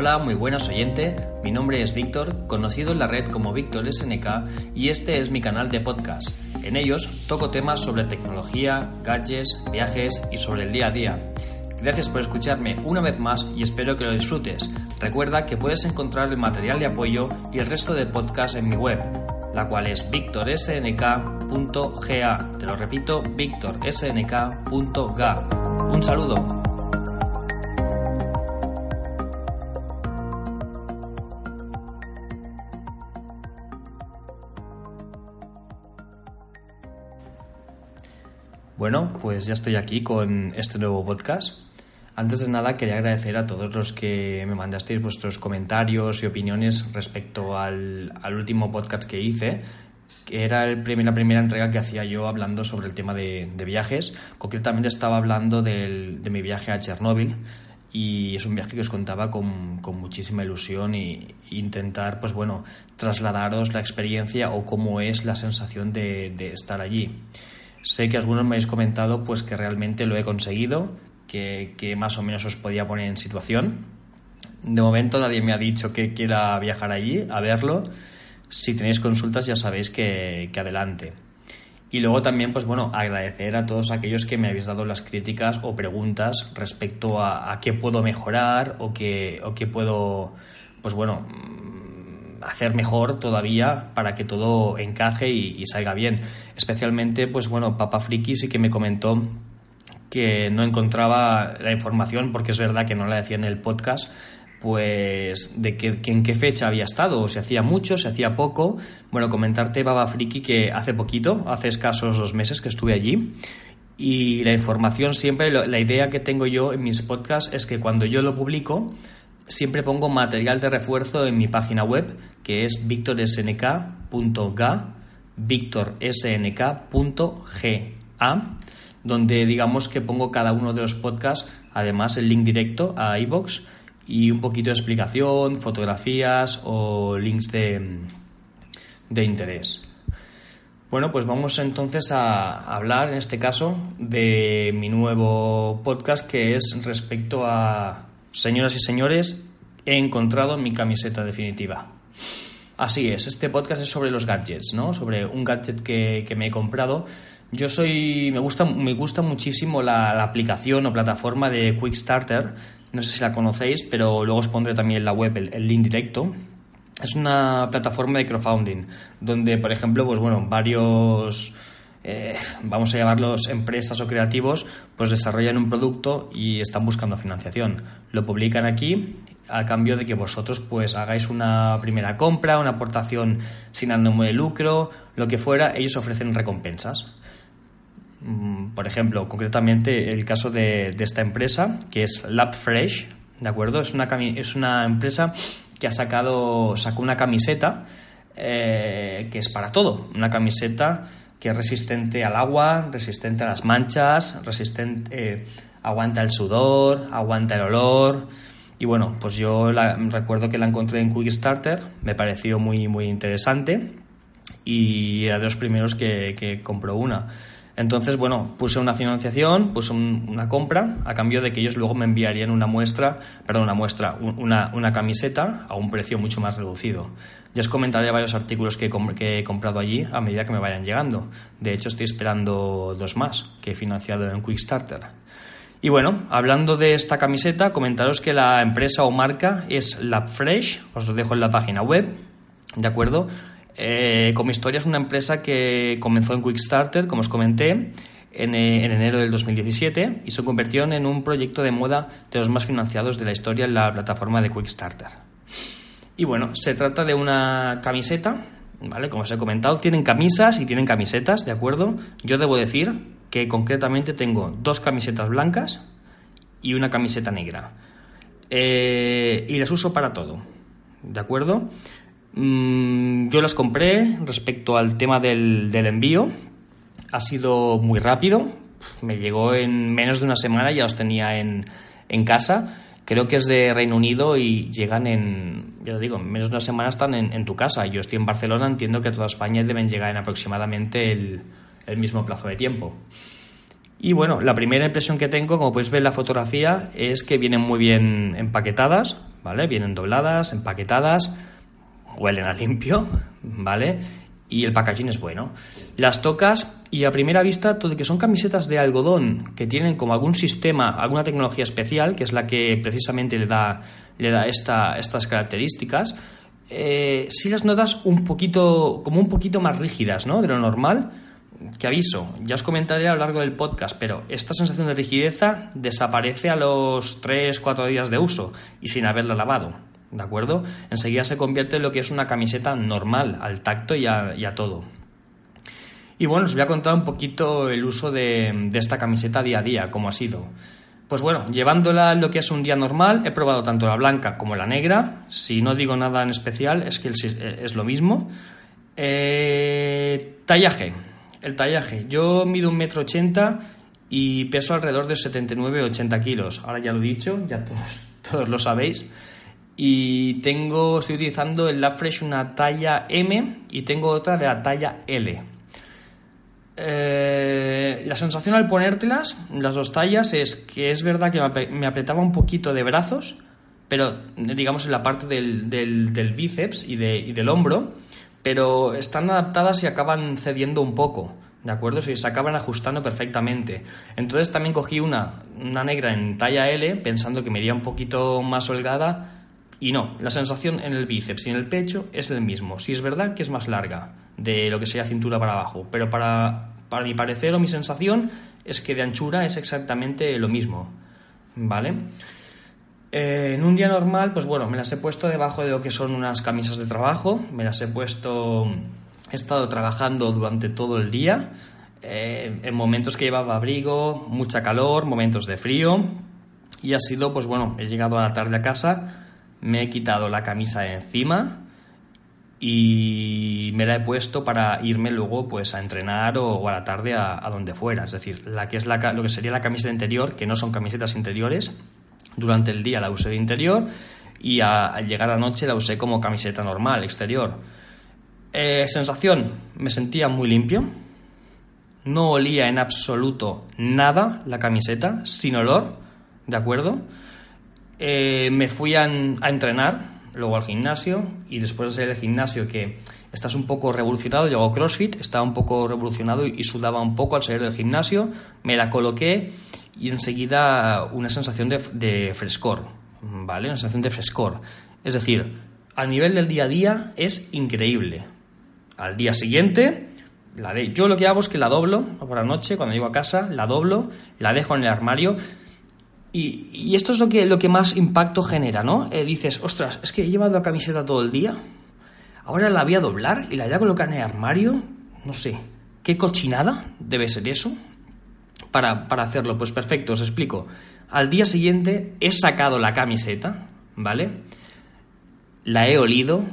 Hola, muy buenas oyente. Mi nombre es Víctor, conocido en la red como Víctor SNK, y este es mi canal de podcast. En ellos toco temas sobre tecnología, gadgets, viajes y sobre el día a día. Gracias por escucharme una vez más y espero que lo disfrutes. Recuerda que puedes encontrar el material de apoyo y el resto de podcast en mi web, la cual es victorsnk.ga. Te lo repito, victorsnk.ga. Un saludo. Bueno, pues ya estoy aquí con este nuevo podcast. Antes de nada, quería agradecer a todos los que me mandasteis vuestros comentarios y opiniones respecto al, último podcast que hice, que era el la primera entrega que hacía yo hablando sobre el tema de, viajes. Concretamente estaba hablando de mi viaje a Chernóbil y es un viaje que os contaba con, muchísima ilusión y, intentar, pues bueno, trasladaros la experiencia o cómo es la sensación de, de estar allí. Sé que algunos me habéis comentado pues que realmente lo he conseguido, que, más o menos os podía poner en situación. De momento nadie me ha dicho que quiera viajar allí a verlo. Si tenéis consultas ya sabéis que, adelante. Y luego también, pues bueno, agradecer a todos aquellos que me habéis dado las críticas o preguntas respecto a, qué puedo mejorar o qué, o qué puedo, pues bueno, hacer mejor todavía para que todo encaje y, salga bien. Especialmente, pues bueno, Papa Friki sí que me comentó que no encontraba la información, porque es verdad que no la decía en el podcast, pues de que, en qué fecha había estado, o si hacía mucho, si hacía poco. Bueno, comentarte, Baba Friki, que hace poquito, hace escasos dos meses que estuve allí. Y la información siempre, la idea que tengo yo en mis podcasts es que cuando yo lo publico, siempre pongo material de refuerzo en mi página web, que es victorsnk.ga, victorsnk.ga, donde digamos que pongo cada uno de los podcasts, además el link directo a iBox y un poquito de explicación, fotografías o links de, de interés. Bueno, pues vamos entonces a hablar en este caso de mi nuevo podcast que es respecto a Señoras y señores, he encontrado mi camiseta definitiva. Así es, este podcast es sobre los gadgets, ¿no? Sobre un gadget que, me he comprado. Yo soy. me gusta, me gusta muchísimo la, aplicación o plataforma de Quickstarter. No sé si la conocéis, pero luego os pondré también en la web el, link directo. Es una plataforma de crowdfunding, donde, por ejemplo, pues bueno, varios eh, vamos a llamarlos empresas o creativos, pues desarrollan un producto y están buscando financiación. Lo publican aquí a cambio de que vosotros pues hagáis una primera compra, una aportación sin ánimo de lucro, lo que fuera, ellos ofrecen recompensas. Mm, por ejemplo, concretamente el caso de, esta empresa, que es LabFresh, ¿de acuerdo? Es una, es una empresa que ha sacado, sacó una camiseta eh, que es para todo, una camiseta que es resistente al agua, resistente a las manchas, resistente, eh, aguanta el sudor, aguanta el olor. Y bueno, pues yo recuerdo que la encontré en Quickstarter, me pareció muy, muy interesante y era de los primeros que, que compró una. Entonces, bueno, puse una financiación, puse una compra a cambio de que ellos luego me enviarían una muestra, perdón, una muestra, una, una camiseta a un precio mucho más reducido. Ya os comentaré varios artículos que he, comprado allí a medida que me vayan llegando. De hecho, estoy esperando dos más que he financiado en Quickstarter. Y bueno, hablando de esta camiseta, comentaros que la empresa o marca es LabFresh, os lo dejo en la página web, ¿de acuerdo? Eh, como historia es una empresa que comenzó en Quickstarter, como os comenté, en, eh, en, enero del 2017 y se convirtió en un proyecto de moda de los más financiados de la historia en la plataforma de Quickstarter. Y bueno, se trata de una camiseta, ¿vale? Como os he comentado, tienen camisas y tienen camisetas, ¿de acuerdo? Yo debo decir que concretamente tengo dos camisetas blancas y una camiseta negra. Eh, y las uso para todo, ¿de acuerdo? Mm, yo las compré respecto al tema del, envío. Ha sido muy rápido. Me llegó en menos de una semana, ya los tenía en, en casa creo que es de Reino Unido y llegan en, ya lo digo, en menos de una semana están en, tu casa. Yo estoy en Barcelona, entiendo que toda España deben llegar en aproximadamente el, mismo plazo de tiempo. Y bueno, la primera impresión que tengo, como podéis ver en la fotografía, es que vienen muy bien empaquetadas, ¿vale? Vienen dobladas, empaquetadas, huelen a limpio, ¿vale? Y el packaging es bueno. Las tocas y a primera vista, todo que son camisetas de algodón que tienen como algún sistema, alguna tecnología especial, que es la que precisamente le da, le da esta, estas características, eh, si las notas un poquito, como un poquito más rígidas, ¿no? De lo normal que aviso, ya os comentaré a lo largo del podcast, pero esta sensación de rigideza desaparece a los 3-4 días de uso y sin haberla lavado, ¿de acuerdo? Enseguida se convierte en lo que es una camiseta normal, al tacto y a, todo. Y bueno, os voy a contar un poquito el uso de, esta camiseta día a día, cómo ha sido. Pues bueno, llevándola lo que es un día normal, he probado tanto la blanca como la negra. Si no digo nada en especial, es que es lo mismo. Eh, tallaje. El tallaje. Yo mido un metro ochenta y peso alrededor de 79-80 kilos. Ahora ya lo he dicho, ya todos, todos lo sabéis. Y tengo, estoy utilizando el Fresh una talla M y tengo otra de la talla L. Eh, la sensación al ponértelas, las dos tallas, es que es verdad que me apretaba un poquito de brazos, pero digamos en la parte del, del, bíceps y, de, y del hombro pero están adaptadas y acaban cediendo un poco, ¿de acuerdo? se acaban ajustando perfectamente. Entonces también cogí una, una negra en talla L, pensando que me iría un poquito más holgada, y no, la sensación en el bíceps y en el pecho es el mismo. Si es verdad que es más larga de lo que sería cintura para abajo, pero para, para mi parecer o mi sensación es que de anchura es exactamente lo mismo, ¿vale? Eh, en un día normal, pues bueno, me las he puesto debajo de lo que son unas camisas de trabajo, me las he puesto, he estado trabajando durante todo el día, eh, en momentos que llevaba abrigo, mucha calor, momentos de frío, y ha sido, pues bueno, he llegado a la tarde a casa, me he quitado la camisa de encima y me la he puesto para irme luego pues a entrenar o, a la tarde a, donde fuera, es decir, la que es la, lo que sería la camiseta interior, que no son camisetas interiores, durante el día la usé de interior y al llegar a la noche la usé como camiseta normal, exterior. Eh, sensación, me sentía muy limpio. No olía en absoluto nada la camiseta, sin olor, ¿de acuerdo? Eh, me fui a, entrenar, luego al gimnasio, y después de salir del gimnasio, que estás un poco revolucionado, llegó CrossFit, estaba un poco revolucionado y sudaba un poco al salir del gimnasio, me la coloqué y enseguida una sensación de, frescor, ¿vale? Una sensación de frescor. Es decir, a nivel del día a día es increíble. Al día siguiente, la de, yo lo que hago es que la doblo por la noche, cuando llego a casa, la doblo, la dejo en el armario. Y, esto es lo que, lo que más impacto genera, ¿no? Eh, dices, ostras, es que he llevado la camiseta todo el día, ahora la voy a doblar y la voy a colocar en el armario, no sé, ¿qué cochinada debe ser eso? para, hacerlo? Pues perfecto, os explico. Al día siguiente he sacado la camiseta, ¿vale? La he olido,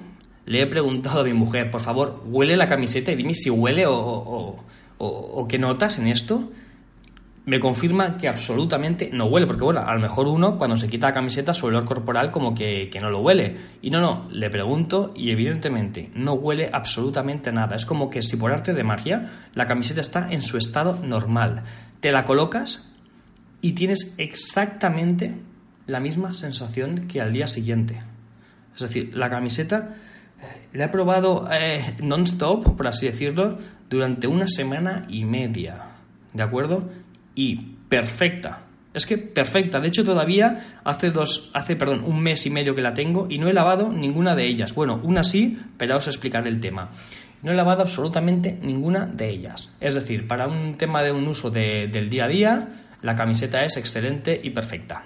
le he preguntado a mi mujer, por favor, huele la camiseta y dime si huele o, o, qué notas en esto. Me confirma que absolutamente no huele, porque bueno, a lo mejor uno cuando se quita la camiseta su olor corporal como que, que no lo huele. Y no, no, le pregunto y evidentemente no huele absolutamente nada. Es como que si por arte de magia la camiseta está en su estado normal te la colocas y tienes exactamente la misma sensación que al día siguiente. Es decir, la camiseta eh, la he probado eh, non-stop, por así decirlo, durante una semana y media. ¿De acuerdo? Y perfecta. Es que perfecta. De hecho, todavía hace dos, hace, perdón, un mes y medio que la tengo y no he lavado ninguna de ellas. Bueno, una sí, pero os explicaré el tema. No he lavado absolutamente ninguna de ellas. Es decir, para un tema de un uso del día a día, la camiseta es excelente y perfecta.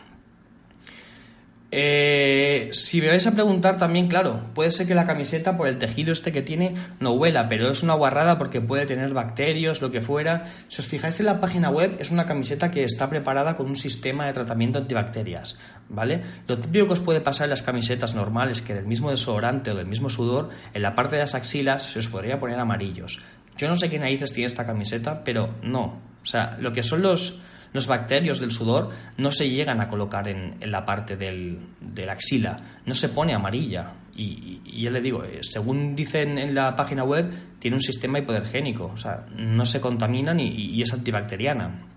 Eh, si me vais a preguntar también, claro, puede ser que la camiseta por el tejido este que tiene no huela, pero es una guarrada porque puede tener bacterias, lo que fuera. Si os fijáis en la página web, es una camiseta que está preparada con un sistema de tratamiento antibacterias, ¿vale? Lo típico que os puede pasar en las camisetas normales, que del mismo desodorante o del mismo sudor, en la parte de las axilas se os podría poner amarillos. Yo no sé qué narices tiene esta camiseta, pero no. O sea, lo que son los los bacterios del sudor no se llegan a colocar en, la parte del, de la axila, no se pone amarilla. Y, ya le digo, eh, según dicen en la página web, tiene un sistema hipodergénico, o sea, no se contamina y, es antibacteriana.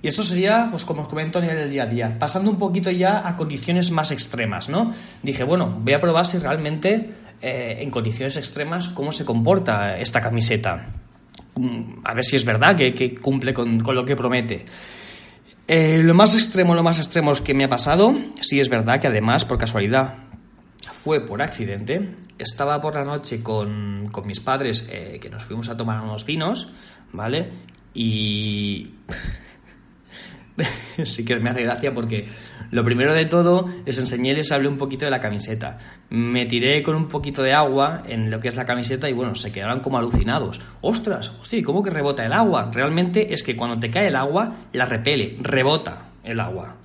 Y eso sería, pues como os comento, a nivel del día a día. Pasando un poquito ya a condiciones más extremas, ¿no? Dije, bueno, voy a probar si realmente eh, en condiciones extremas cómo se comporta esta camiseta. A ver si es verdad que, cumple con, lo que promete. Eh, lo más extremo, lo más extremo que me ha pasado, sí es verdad que además, por casualidad, fue por accidente. Estaba por la noche con, mis padres, eh, que nos fuimos a tomar unos vinos, ¿vale? Y sí que me hace gracia porque lo primero de todo les enseñé, les hablé un poquito de la camiseta. Me tiré con un poquito de agua en lo que es la camiseta y bueno, se quedaron como alucinados. ¡Ostras! Hostia, ¿cómo que rebota el agua? Realmente es que cuando te cae el agua, la repele, rebota el agua.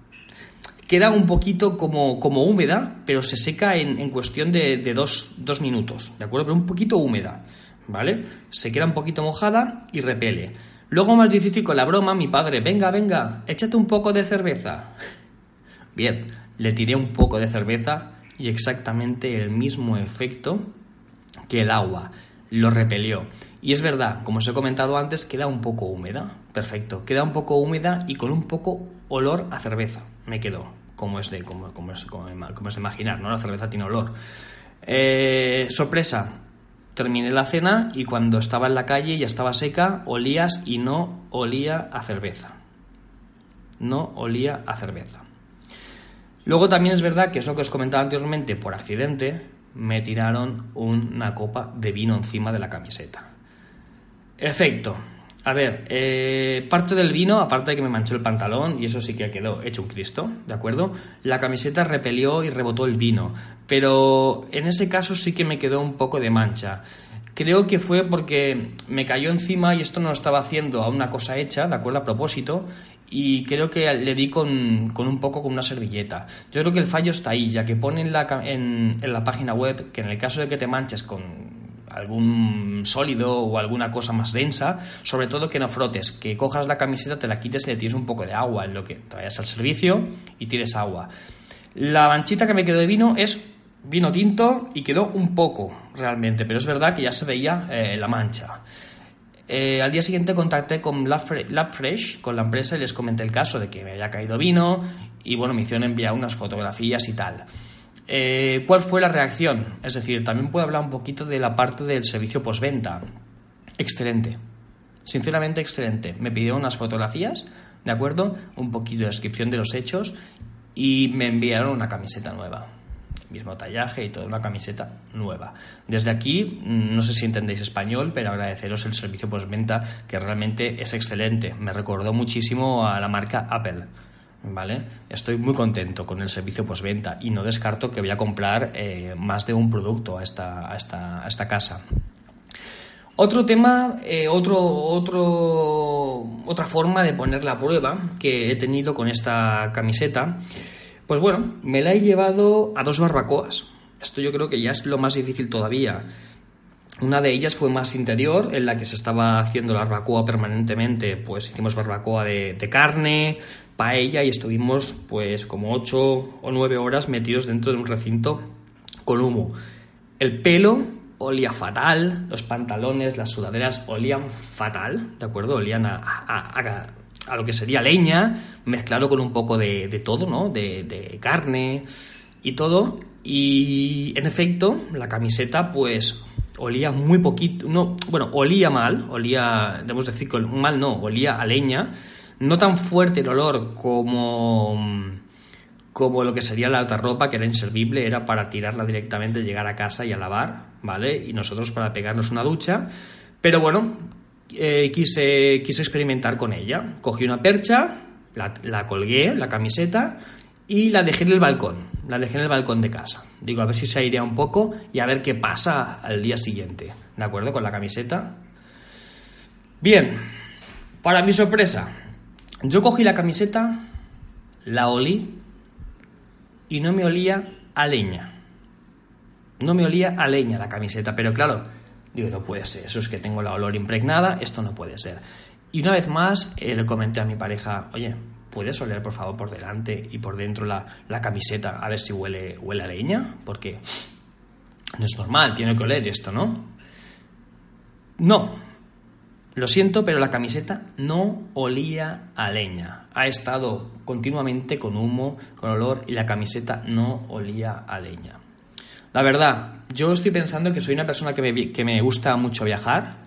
Queda un poquito como, como húmeda, pero se seca en, cuestión de, dos, dos minutos, ¿de acuerdo? Pero un poquito húmeda, ¿vale? Se queda un poquito mojada y repele. Luego más difícil con la broma, mi padre, venga, venga, échate un poco de cerveza. Bien, le tiré un poco de cerveza y exactamente el mismo efecto que el agua. Lo repelió. Y es verdad, como os he comentado antes, queda un poco húmeda. Perfecto. Queda un poco húmeda y con un poco olor a cerveza. Me quedó. Como es de, como, es, como, es de imaginar, ¿no? La cerveza tiene olor. Eh, sorpresa, Terminé la cena y cuando estaba en la calle ya estaba seca, olías y no olía a cerveza. No olía a cerveza. Luego también es verdad que eso que os comentaba anteriormente, por accidente, me tiraron una copa de vino encima de la camiseta. Efecto. A ver, eh, parte del vino, aparte de que me manchó el pantalón, y eso sí que quedó hecho un Cristo, ¿de acuerdo? La camiseta repelió y rebotó el vino, pero en ese caso sí que me quedó un poco de mancha. Creo que fue porque me cayó encima y esto no lo estaba haciendo a una cosa hecha, ¿de acuerdo? A propósito, y creo que le di con, un poco con una servilleta. Yo creo que el fallo está ahí, ya que pone en la, en la página web que en el caso de que te manches con algún sólido o alguna cosa más densa, sobre todo que no frotes, que cojas la camiseta, te la quites y le tires un poco de agua en lo que te vayas al servicio y tires agua. La manchita que me quedó de vino es vino tinto y quedó un poco realmente, pero es verdad que ya se veía eh, la mancha. Eh, al día siguiente contacté con Labfresh, con la empresa, y les comenté el caso de que me había caído vino y bueno, me hicieron enviar unas fotografías y tal. Eh, ¿Cuál fue la reacción? Es decir, también puedo hablar un poquito de la parte del servicio postventa. Excelente. Sinceramente, excelente. Me pidieron unas fotografías, ¿de acuerdo? Un poquito de descripción de los hechos y me enviaron una camiseta nueva. mismo tallaje y toda una camiseta nueva. Desde aquí, no sé si entendéis español, pero agradeceros el servicio postventa que realmente es excelente. Me recordó muchísimo a la marca Apple. ¿Vale? Estoy muy contento con el servicio postventa y no descarto que voy a comprar eh, más de un producto a esta, a esta, a esta casa. Otro tema, eh, otro, otro, otra forma de poner la prueba que he tenido con esta camiseta, pues bueno, me la he llevado a dos barbacoas. Esto yo creo que ya es lo más difícil todavía. Una de ellas fue más interior, en la que se estaba haciendo la barbacoa permanentemente, pues hicimos barbacoa de, de carne, paella y estuvimos pues como 8 o 9 horas metidos dentro de un recinto con humo. El pelo olía fatal, los pantalones, las sudaderas olían fatal, ¿de acuerdo? Olían a, a, lo que sería leña, mezclado con un poco de, de todo, ¿no? De, de, carne y todo. Y en efecto, la camiseta pues olía muy poquito, no, bueno, olía mal, olía, debemos decir mal no, olía a leña no tan fuerte el olor como, como lo que sería la otra ropa, que era inservible, era para tirarla directamente, llegar a casa y a lavar, ¿vale? Y nosotros para pegarnos una ducha. Pero bueno, eh, quise, quise experimentar con ella. Cogí una percha, la, la, colgué, la camiseta, y la dejé en el balcón. La dejé en el balcón de casa. Digo, a ver si se airea un poco y a ver qué pasa al día siguiente. ¿De acuerdo? Con la camiseta. Bien, para mi sorpresa, yo cogí la camiseta, la olí y no me olía a leña. No me olía a leña la camiseta, pero claro, digo, no puede ser, eso es que tengo la olor impregnada, esto no puede ser. Y una vez más eh, le comenté a mi pareja, oye, ¿puedes oler por favor por delante y por dentro la, la camiseta a ver si huele, huele a leña? Porque no es normal, tiene que oler esto, ¿no? No, lo siento, pero la camiseta no olía a leña. Ha estado continuamente con humo, con olor y la camiseta no olía a leña. La verdad, yo estoy pensando que soy una persona que me, que me gusta mucho viajar,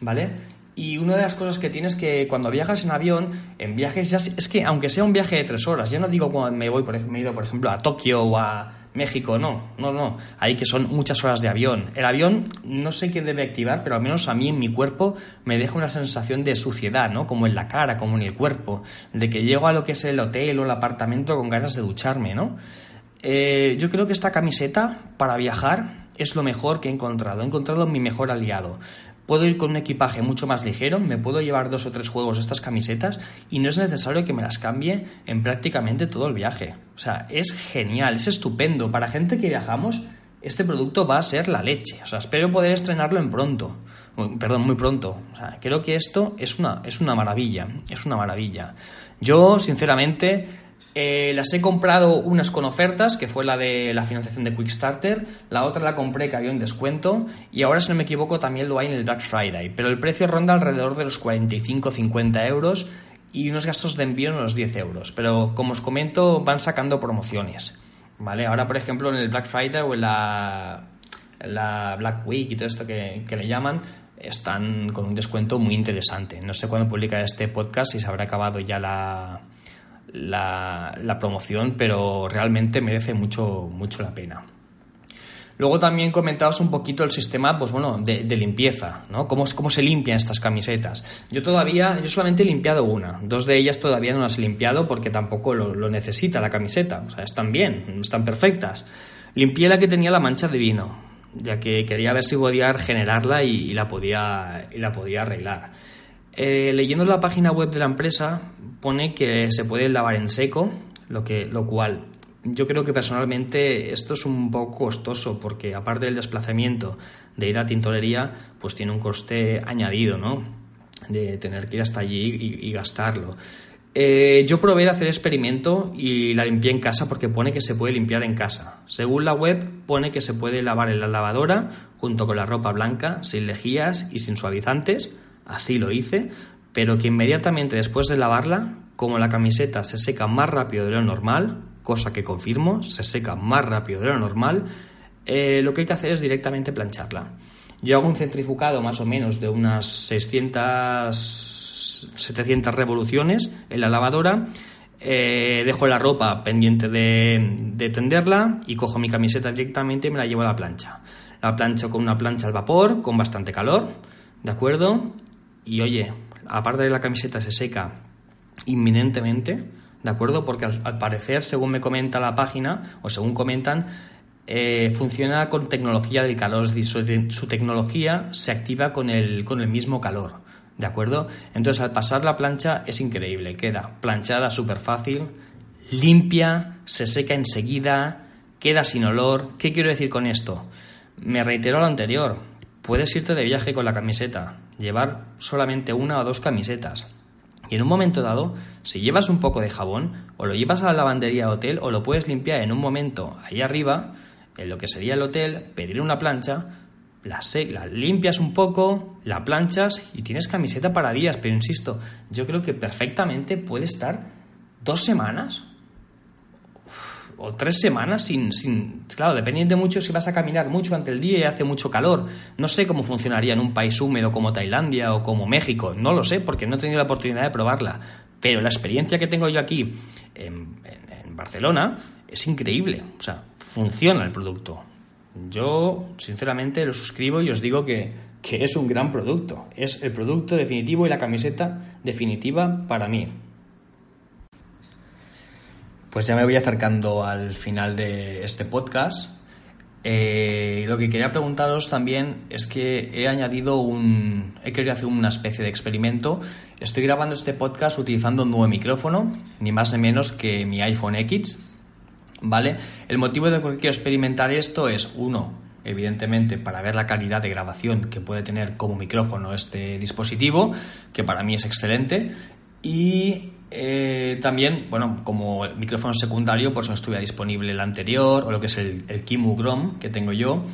¿vale? Y una de las cosas que tienes que cuando viajas en avión, en viajes ya es que aunque sea un viaje de tres horas, ya no digo cuando me voy, por ejemplo, me he ido por ejemplo a Tokio o a México, no, no, no. Ahí que son muchas horas de avión. El avión no sé qué debe activar, pero al menos a mí en mi cuerpo me deja una sensación de suciedad, ¿no? Como en la cara, como en el cuerpo. De que llego a lo que es el hotel o el apartamento con ganas de ducharme, ¿no? Eh, yo creo que esta camiseta para viajar es lo mejor que he encontrado. He encontrado mi mejor aliado. Puedo ir con un equipaje mucho más ligero, me puedo llevar dos o tres juegos estas camisetas y no es necesario que me las cambie en prácticamente todo el viaje. O sea, es genial, es estupendo. Para gente que viajamos, este producto va a ser la leche. O sea, espero poder estrenarlo en pronto. Perdón, muy pronto. O sea, creo que esto es una, es una maravilla. Es una maravilla. Yo, sinceramente, eh, las he comprado unas con ofertas, que fue la de la financiación de Quickstarter, la otra la compré que había un descuento y ahora si no me equivoco también lo hay en el Black Friday, pero el precio ronda alrededor de los 45-50 euros y unos gastos de envío en los 10 euros, pero como os comento van sacando promociones, ¿vale? Ahora por ejemplo en el Black Friday o en la, la Black Week y todo esto que, que le llaman, están con un descuento muy interesante. No sé cuándo publica este podcast, si se habrá acabado ya la la, promoción, pero realmente merece mucho, mucho la pena. Luego también comentaos un poquito el sistema, pues bueno, de, limpieza, ¿no? Cómo, cómo se limpian estas camisetas. Yo todavía, yo solamente he limpiado una. Dos de ellas todavía no las he limpiado porque tampoco lo, necesita la camiseta. O sea, están bien, están perfectas. Limpié la que tenía la mancha de vino, ya que quería ver si podía regenerarla y, la, podía, y la podía arreglar. Eh, leyendo la página web de la empresa pone que se puede lavar en seco, lo, que, lo cual yo creo que personalmente esto es un poco costoso porque aparte del desplazamiento de ir a tintorería, pues tiene un coste añadido, ¿no? De tener que ir hasta allí y, gastarlo. Eh, yo probé de hacer experimento y la limpié en casa porque pone que se puede limpiar en casa. Según la web pone que se puede lavar en la lavadora junto con la ropa blanca, sin lejías y sin suavizantes así lo hice, pero que inmediatamente después de lavarla, como la camiseta se seca más rápido de lo normal, cosa que confirmo, se seca más rápido de lo normal, eh, lo que hay que hacer es directamente plancharla. Yo hago un centrifugado más o menos de unas 600, 700 revoluciones en la lavadora, eh, dejo la ropa pendiente de, de tenderla y cojo mi camiseta directamente y me la llevo a la plancha. La plancho con una plancha al vapor, con bastante calor, ¿de acuerdo? Y oye, aparte de la camiseta se seca inminentemente, ¿de acuerdo? Porque al, parecer, según me comenta la página, o según comentan, eh, funciona con tecnología del calor, decir, su, tecnología se activa con el, con el mismo calor, ¿de acuerdo? Entonces, al pasar la plancha es increíble, queda planchada súper fácil, limpia, se seca enseguida, queda sin olor. ¿Qué quiero decir con esto? Me reitero lo anterior, puedes irte de viaje con la camiseta, llevar solamente una o dos camisetas. Y en un momento dado, si llevas un poco de jabón, o lo llevas a la lavandería hotel, o lo puedes limpiar en un momento ahí arriba, en lo que sería el hotel, pedir una plancha, la, la limpias un poco, la planchas y tienes camiseta para días. Pero insisto, yo creo que perfectamente puede estar dos semanas o tres semanas sin, sin... Claro, dependiendo mucho si vas a caminar mucho durante el día y hace mucho calor. No sé cómo funcionaría en un país húmedo como Tailandia o como México. No lo sé porque no he tenido la oportunidad de probarla. Pero la experiencia que tengo yo aquí en, Barcelona es increíble. O sea, funciona el producto. Yo, sinceramente, lo suscribo y os digo que, que es un gran producto. Es el producto definitivo y la camiseta definitiva para mí. Pues ya me voy acercando al final de este podcast. Eh, lo que quería preguntaros también es que he añadido un. He querido hacer una especie de experimento. Estoy grabando este podcast utilizando un nuevo micrófono, ni más ni menos que mi iPhone X. ¿Vale? El motivo de que quiero experimentar esto es, uno, evidentemente, para ver la calidad de grabación que puede tener como micrófono este dispositivo, que para mí es excelente. Y eh, también, bueno, como micrófono secundario, pues no estuviera disponible el anterior o lo que es el, Kimu Grom que tengo yo.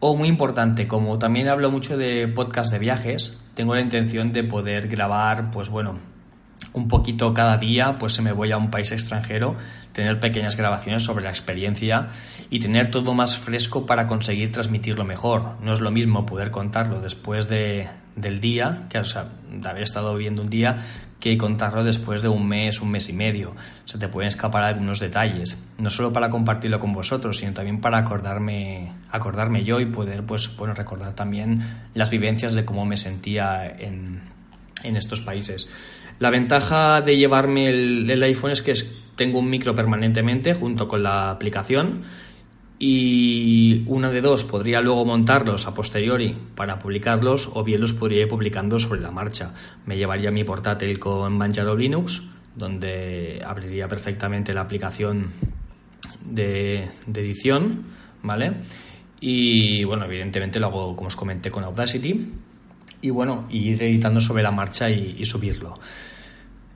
O muy importante, como también hablo mucho de podcast de viajes, tengo la intención de poder grabar, pues bueno, un poquito cada día, pues se me voy a un país extranjero, tener pequeñas grabaciones sobre la experiencia y tener todo más fresco para conseguir transmitirlo mejor. No es lo mismo poder contarlo después de, del día, que o sea, de haber estado viendo un día, que contarlo después de un mes, un mes y medio. Se te pueden escapar algunos detalles, no solo para compartirlo con vosotros, sino también para acordarme, acordarme yo y poder pues, bueno, recordar también las vivencias de cómo me sentía en, en estos países. La ventaja de llevarme el, iPhone es que tengo un micro permanentemente junto con la aplicación y una de dos podría luego montarlos a posteriori para publicarlos o bien los podría ir publicando sobre la marcha. Me llevaría mi portátil con Manjaro Linux donde abriría perfectamente la aplicación de, edición, ¿vale? Y bueno, evidentemente lo hago como os comenté con Audacity y bueno, ir editando sobre la marcha y subirlo.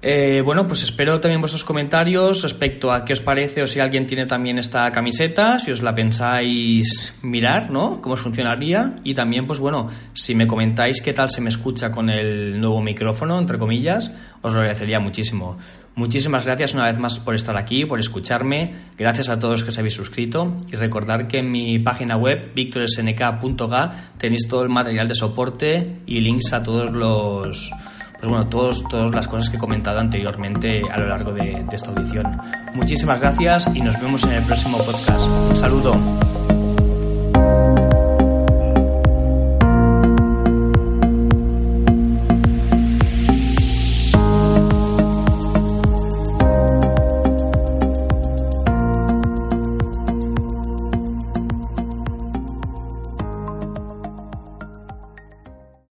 Eh, bueno, pues espero también vuestros comentarios respecto a qué os parece o si alguien tiene también esta camiseta, si os la pensáis mirar, ¿no? Cómo funcionaría. Y también, pues bueno, si me comentáis qué tal se me escucha con el nuevo micrófono, entre comillas, os lo agradecería muchísimo. Muchísimas gracias una vez más por estar aquí, por escucharme. Gracias a todos que os habéis suscrito. Y recordar que en mi página web, victorsnk.ga, tenéis todo el material de soporte y links a todos los pues bueno, todos, todas las cosas que he comentado anteriormente a lo largo de esta audición. Muchísimas gracias y nos vemos en el próximo podcast. Un saludo.